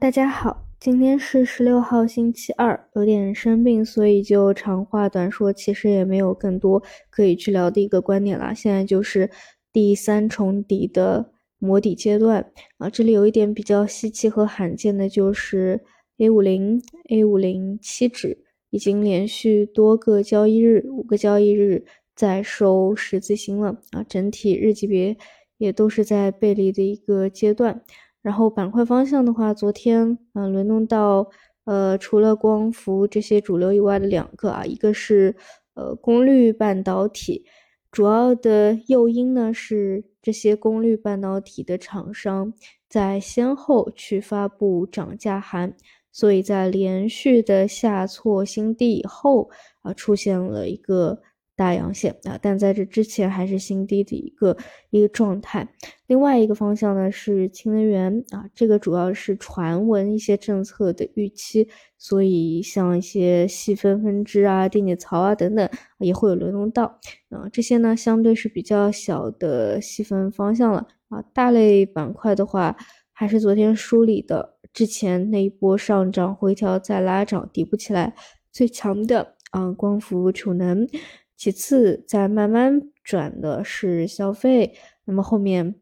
大家好，今天是十六号星期二，有点生病，所以就长话短说，其实也没有更多可以去聊的一个观点啦。现在就是第三重底的磨底阶段啊，这里有一点比较稀奇和罕见的，就是 A 五零 A 五零七指已经连续多个交易日，五个交易日在收十字星了啊，整体日级别也都是在背离的一个阶段。然后板块方向的话，昨天嗯轮动到呃除了光伏这些主流以外的两个啊，一个是呃功率半导体，主要的诱因呢是这些功率半导体的厂商在先后去发布涨价函，所以在连续的下挫新低以后啊，出现了一个。大阳线啊，但在这之前还是新低的一个一个状态。另外一个方向呢是氢能源啊，这个主要是传闻一些政策的预期，所以像一些细分分支啊、电解槽啊等等也会有轮动到啊。这些呢相对是比较小的细分方向了啊。大类板块的话，还是昨天梳理的之前那一波上涨回调再拉涨底部起来最强的啊，光伏储能。其次，再慢慢转的是消费。那么后面，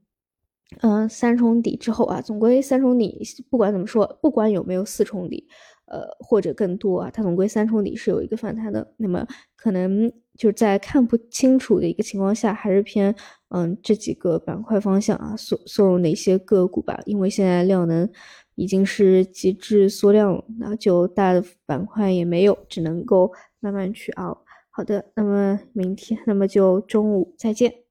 嗯，三重底之后啊，总归三重底，不管怎么说，不管有没有四重底，呃，或者更多啊，它总归三重底是有一个反弹的。那么可能就是在看不清楚的一个情况下，还是偏嗯这几个板块方向啊，缩缩入哪些个股吧。因为现在量能已经是极致缩量了，那就大的板块也没有，只能够慢慢去熬。好的，那么明天，那么就中午再见。